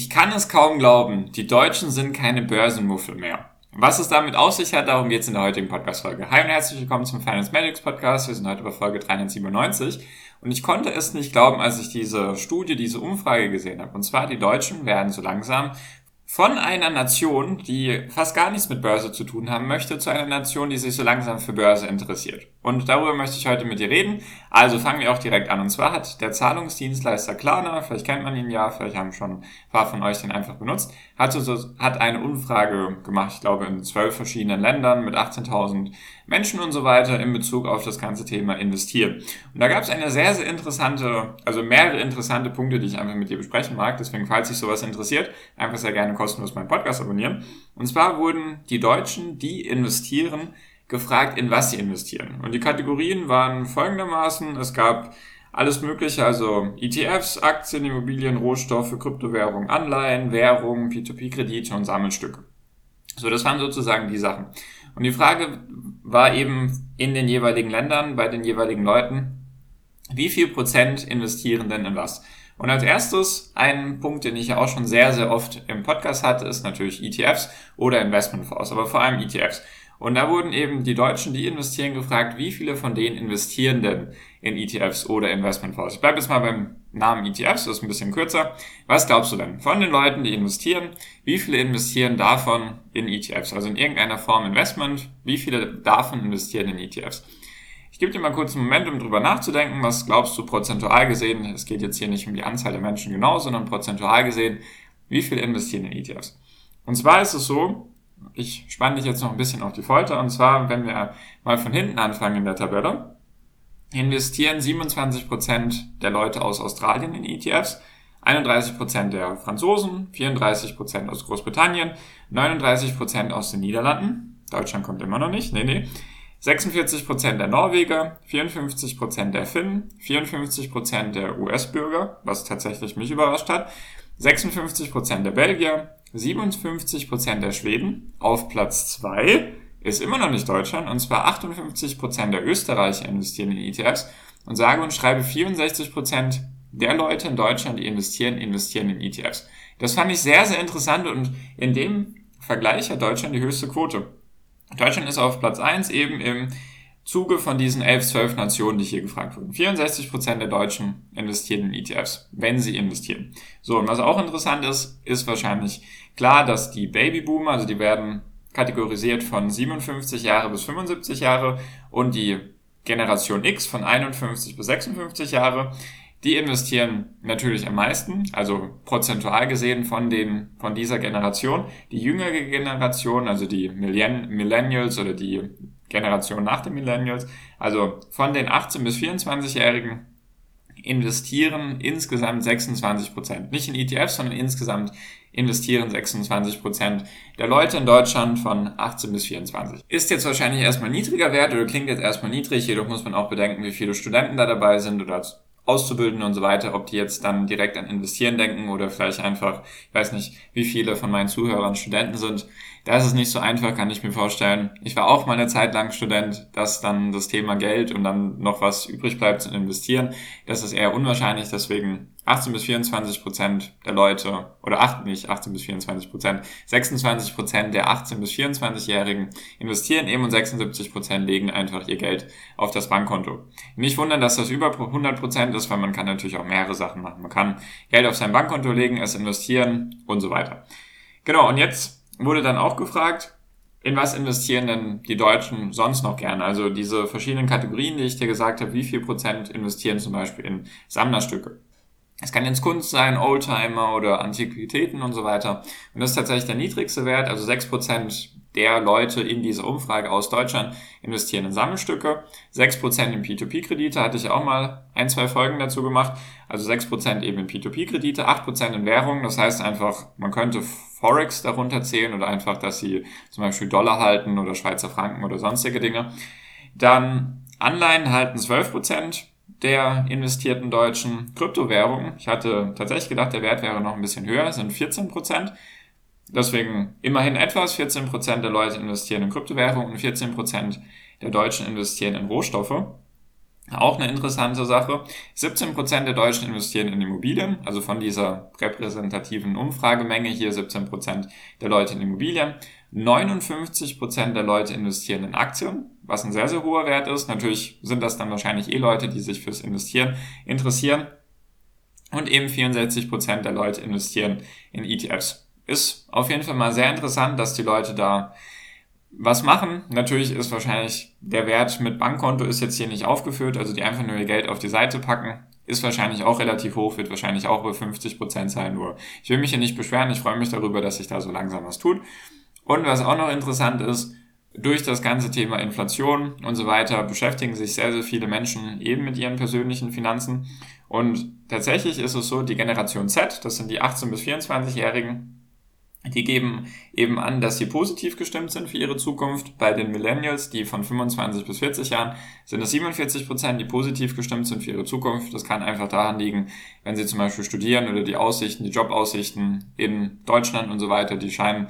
Ich kann es kaum glauben, die Deutschen sind keine Börsenmuffel mehr. Was es damit auf sich hat, darum geht es in der heutigen Podcast-Folge. Hi und herzlich willkommen zum Finance Magics Podcast. Wir sind heute bei Folge 397 und ich konnte es nicht glauben, als ich diese Studie, diese Umfrage gesehen habe. Und zwar, die Deutschen werden so langsam von einer Nation, die fast gar nichts mit Börse zu tun haben möchte, zu einer Nation, die sich so langsam für Börse interessiert. Und darüber möchte ich heute mit dir reden. Also fangen wir auch direkt an. Und zwar hat der Zahlungsdienstleister Klarna, vielleicht kennt man ihn ja, vielleicht haben schon ein paar von euch den einfach benutzt, hat, so, hat eine Umfrage gemacht, ich glaube in zwölf verschiedenen Ländern mit 18.000 Menschen und so weiter in Bezug auf das ganze Thema investieren. Und da gab es eine sehr, sehr interessante, also mehrere interessante Punkte, die ich einfach mit dir besprechen mag. Deswegen, falls dich sowas interessiert, einfach sehr gerne kostenlos meinen Podcast abonnieren. Und zwar wurden die Deutschen, die investieren, gefragt, in was sie investieren. Und die Kategorien waren folgendermaßen, es gab alles Mögliche, also ETFs, Aktien, Immobilien, Rohstoffe, Kryptowährung, Anleihen, Währung, P2P-Kredite und Sammelstücke. So, das waren sozusagen die Sachen. Und die Frage war eben in den jeweiligen Ländern, bei den jeweiligen Leuten, wie viel Prozent investieren denn in was? Und als erstes ein Punkt, den ich ja auch schon sehr, sehr oft im Podcast hatte, ist natürlich ETFs oder Investmentfonds, aber vor allem ETFs. Und da wurden eben die Deutschen, die investieren, gefragt, wie viele von denen investieren denn in ETFs oder Investmentfonds. Ich bleibe jetzt mal beim Namen ETFs, das ist ein bisschen kürzer. Was glaubst du denn? Von den Leuten, die investieren, wie viele investieren davon in ETFs? Also in irgendeiner Form Investment, wie viele davon investieren in ETFs? Ich gebe dir mal kurz einen Moment, um drüber nachzudenken. Was glaubst du prozentual gesehen? Es geht jetzt hier nicht um die Anzahl der Menschen genau, sondern prozentual gesehen, wie viele investieren in ETFs? Und zwar ist es so, ich spanne dich jetzt noch ein bisschen auf die Folter. Und zwar, wenn wir mal von hinten anfangen in der Tabelle, investieren 27% der Leute aus Australien in ETFs, 31% der Franzosen, 34% aus Großbritannien, 39% aus den Niederlanden, Deutschland kommt immer noch nicht, nee, nee, 46% der Norweger, 54% der Finnen, 54% der US-Bürger, was tatsächlich mich überrascht hat, 56% der Belgier, 57% der Schweden. Auf Platz 2 ist immer noch nicht Deutschland, und zwar 58% der Österreicher investieren in ETFs und sage und schreibe 64% der Leute in Deutschland, die investieren, investieren in ETFs. Das fand ich sehr, sehr interessant und in dem Vergleich hat Deutschland die höchste Quote. Deutschland ist auf Platz 1 eben im Zuge von diesen 11, 12 Nationen, die hier gefragt wurden. 64% der Deutschen investieren in ETFs, wenn sie investieren. So, und was auch interessant ist, ist wahrscheinlich klar, dass die Babyboomer, also die werden kategorisiert von 57 Jahre bis 75 Jahre und die Generation X von 51 bis 56 Jahre, die investieren natürlich am meisten, also prozentual gesehen von den, von dieser Generation. Die jüngere Generation, also die Millennials oder die Generation nach den Millennials, also von den 18 bis 24-Jährigen investieren insgesamt 26 Prozent. Nicht in ETFs, sondern insgesamt investieren 26 Prozent der Leute in Deutschland von 18 bis 24. Ist jetzt wahrscheinlich erstmal niedriger Wert oder klingt jetzt erstmal niedrig, jedoch muss man auch bedenken, wie viele Studenten da dabei sind oder Auszubildende und so weiter, ob die jetzt dann direkt an Investieren denken oder vielleicht einfach, ich weiß nicht, wie viele von meinen Zuhörern Studenten sind. Da ist es nicht so einfach, kann ich mir vorstellen. Ich war auch mal eine Zeit lang Student, dass dann das Thema Geld und dann noch was übrig bleibt zu investieren. Das ist eher unwahrscheinlich, deswegen 18 bis 24 Prozent der Leute, oder 8, nicht 18 bis 24 Prozent, 26 Prozent der 18 bis 24-Jährigen investieren eben und 76 Prozent legen einfach ihr Geld auf das Bankkonto. Nicht wundern, dass das über 100 Prozent ist, weil man kann natürlich auch mehrere Sachen machen. Man kann Geld auf sein Bankkonto legen, es investieren und so weiter. Genau, und jetzt wurde dann auch gefragt, in was investieren denn die Deutschen sonst noch gerne? Also diese verschiedenen Kategorien, die ich dir gesagt habe, wie viel Prozent investieren zum Beispiel in Sammlerstücke? Es kann jetzt Kunst sein, Oldtimer oder Antiquitäten und so weiter. Und das ist tatsächlich der niedrigste Wert, also 6% der Leute in dieser Umfrage aus Deutschland investieren in Sammelstücke. 6% in P2P-Kredite, hatte ich auch mal ein, zwei Folgen dazu gemacht. Also 6% eben in P2P-Kredite, 8% in Währung. Das heißt einfach, man könnte Forex darunter zählen oder einfach, dass sie zum Beispiel Dollar halten oder Schweizer Franken oder sonstige Dinge. Dann Anleihen halten 12% der investierten Deutschen. Kryptowährungen, ich hatte tatsächlich gedacht, der Wert wäre noch ein bisschen höher, sind 14%. Deswegen immerhin etwas. 14% der Leute investieren in Kryptowährungen und 14% der Deutschen investieren in Rohstoffe. Auch eine interessante Sache. 17% der Deutschen investieren in Immobilien, also von dieser repräsentativen Umfragemenge hier 17% der Leute in Immobilien. 59% der Leute investieren in Aktien, was ein sehr, sehr hoher Wert ist. Natürlich sind das dann wahrscheinlich eh Leute, die sich fürs Investieren interessieren. Und eben 64% der Leute investieren in ETFs ist auf jeden Fall mal sehr interessant, dass die Leute da was machen. Natürlich ist wahrscheinlich der Wert mit Bankkonto ist jetzt hier nicht aufgeführt, also die einfach nur ihr Geld auf die Seite packen, ist wahrscheinlich auch relativ hoch, wird wahrscheinlich auch über 50 Prozent sein. Nur ich will mich hier nicht beschweren, ich freue mich darüber, dass sich da so langsam was tut. Und was auch noch interessant ist, durch das ganze Thema Inflation und so weiter beschäftigen sich sehr, sehr viele Menschen eben mit ihren persönlichen Finanzen. Und tatsächlich ist es so, die Generation Z, das sind die 18- bis 24-Jährigen, die geben eben an, dass sie positiv gestimmt sind für ihre Zukunft. Bei den Millennials, die von 25 bis 40 Jahren, sind es 47 Prozent, die positiv gestimmt sind für ihre Zukunft. Das kann einfach daran liegen, wenn sie zum Beispiel studieren oder die Aussichten, die Jobaussichten in Deutschland und so weiter, die scheinen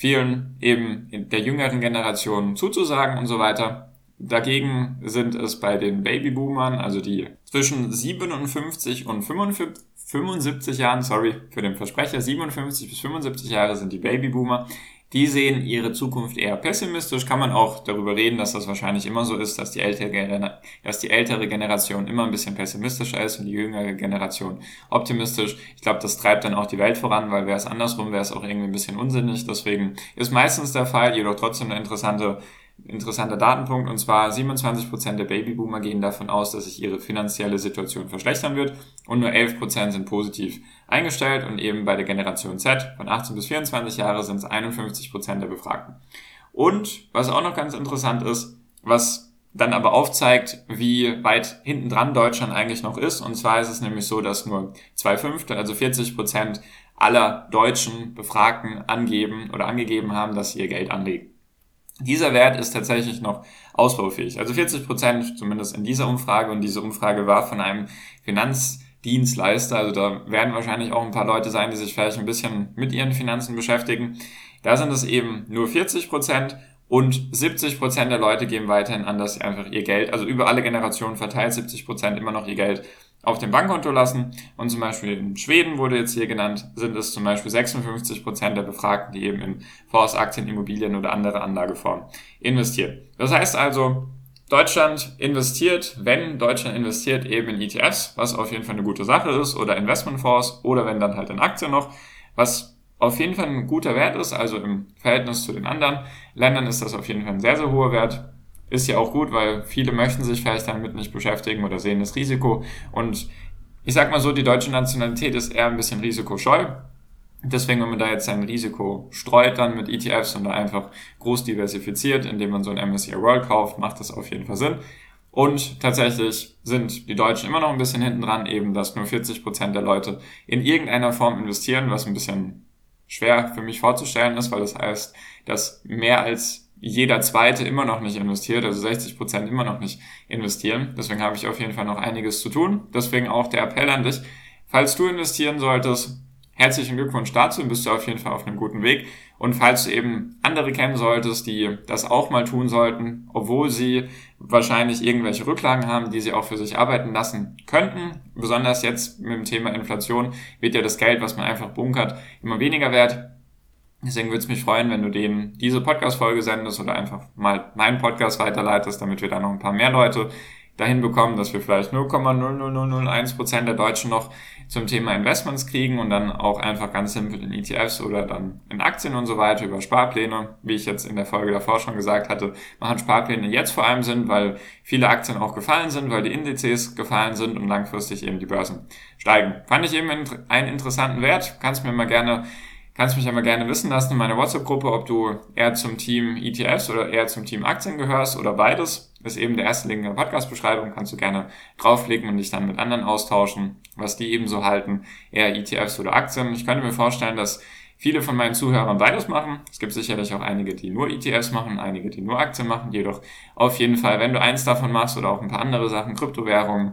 vielen eben der jüngeren Generation zuzusagen und so weiter. Dagegen sind es bei den Babyboomern, also die zwischen 57 und 55, 75 Jahren, sorry für den Versprecher, 57 bis 75 Jahre sind die Babyboomer. Die sehen ihre Zukunft eher pessimistisch. Kann man auch darüber reden, dass das wahrscheinlich immer so ist, dass die ältere, dass die ältere Generation immer ein bisschen pessimistischer ist und die jüngere Generation optimistisch. Ich glaube, das treibt dann auch die Welt voran, weil wäre es andersrum, wäre es auch irgendwie ein bisschen unsinnig. Deswegen ist meistens der Fall, jedoch trotzdem eine interessante interessanter Datenpunkt, und zwar 27% der Babyboomer gehen davon aus, dass sich ihre finanzielle Situation verschlechtern wird und nur 11% sind positiv eingestellt und eben bei der Generation Z von 18 bis 24 Jahre sind es 51% der Befragten. Und was auch noch ganz interessant ist, was dann aber aufzeigt, wie weit hinten dran Deutschland eigentlich noch ist. Und zwar ist es nämlich so, dass nur zwei Fünfte, also 40 Prozent aller deutschen Befragten angeben oder angegeben haben, dass sie ihr Geld anlegen. Dieser Wert ist tatsächlich noch ausbaufähig. Also 40 Prozent, zumindest in dieser Umfrage. Und diese Umfrage war von einem Finanzdienstleister. Also da werden wahrscheinlich auch ein paar Leute sein, die sich vielleicht ein bisschen mit ihren Finanzen beschäftigen. Da sind es eben nur 40 Prozent. Und 70 Prozent der Leute geben weiterhin an, dass sie einfach ihr Geld, also über alle Generationen verteilt, 70 Prozent immer noch ihr Geld auf dem Bankkonto lassen. Und zum Beispiel in Schweden wurde jetzt hier genannt, sind es zum Beispiel 56 Prozent der Befragten, die eben in Fonds, Aktien, Immobilien oder andere Anlageformen investieren. Das heißt also, Deutschland investiert, wenn Deutschland investiert, eben in ETFs, was auf jeden Fall eine gute Sache ist, oder Investmentfonds, oder wenn dann halt in Aktien noch, was auf jeden Fall ein guter Wert ist, also im Verhältnis zu den anderen Ländern ist das auf jeden Fall ein sehr, sehr hoher Wert ist ja auch gut, weil viele möchten sich vielleicht damit nicht beschäftigen oder sehen das Risiko. Und ich sag mal so, die deutsche Nationalität ist eher ein bisschen risikoscheu. Deswegen, wenn man da jetzt sein Risiko streut dann mit ETFs und da einfach groß diversifiziert, indem man so ein MSCI World kauft, macht das auf jeden Fall Sinn. Und tatsächlich sind die Deutschen immer noch ein bisschen hinten dran, eben, dass nur 40 Prozent der Leute in irgendeiner Form investieren, was ein bisschen schwer für mich vorzustellen ist, weil das heißt, dass mehr als jeder Zweite immer noch nicht investiert, also 60 Prozent immer noch nicht investieren. Deswegen habe ich auf jeden Fall noch einiges zu tun. Deswegen auch der Appell an dich, falls du investieren solltest, herzlichen Glückwunsch dazu, bist du auf jeden Fall auf einem guten Weg. Und falls du eben andere kennen solltest, die das auch mal tun sollten, obwohl sie wahrscheinlich irgendwelche Rücklagen haben, die sie auch für sich arbeiten lassen könnten, besonders jetzt mit dem Thema Inflation wird ja das Geld, was man einfach bunkert, immer weniger wert. Deswegen würde es mich freuen, wenn du denen diese Podcast-Folge sendest oder einfach mal meinen Podcast weiterleitest, damit wir da noch ein paar mehr Leute dahin bekommen, dass wir vielleicht 0,00001% der Deutschen noch zum Thema Investments kriegen und dann auch einfach ganz simpel in ETFs oder dann in Aktien und so weiter über Sparpläne. Wie ich jetzt in der Folge davor schon gesagt hatte, machen Sparpläne jetzt vor allem Sinn, weil viele Aktien auch gefallen sind, weil die Indizes gefallen sind und langfristig eben die Börsen steigen. Fand ich eben einen interessanten Wert. Kannst mir mal gerne kannst mich aber gerne wissen lassen in meiner WhatsApp-Gruppe, ob du eher zum Team ETFs oder eher zum Team Aktien gehörst oder beides. Ist eben der erste Link in der Podcast-Beschreibung. Kannst du gerne draufklicken und dich dann mit anderen austauschen, was die eben so halten, eher ETFs oder Aktien. Ich könnte mir vorstellen, dass viele von meinen Zuhörern beides machen. Es gibt sicherlich auch einige, die nur ETFs machen, einige, die nur Aktien machen. Jedoch auf jeden Fall, wenn du eins davon machst oder auch ein paar andere Sachen, Kryptowährungen,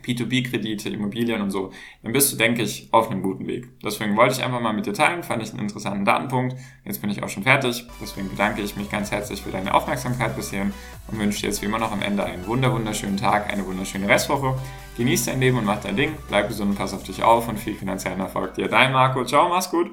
P2B-Kredite, Immobilien und so, dann bist du, denke ich, auf einem guten Weg. Deswegen wollte ich einfach mal mit dir teilen, fand ich einen interessanten Datenpunkt. Jetzt bin ich auch schon fertig. Deswegen bedanke ich mich ganz herzlich für deine Aufmerksamkeit bisher und wünsche dir jetzt wie immer noch am Ende einen wunder wunderschönen Tag, eine wunderschöne Restwoche. Genieß dein Leben und mach dein Ding, bleib gesund und pass auf dich auf und viel finanziellen Erfolg dir. Dein Marco, ciao, mach's gut.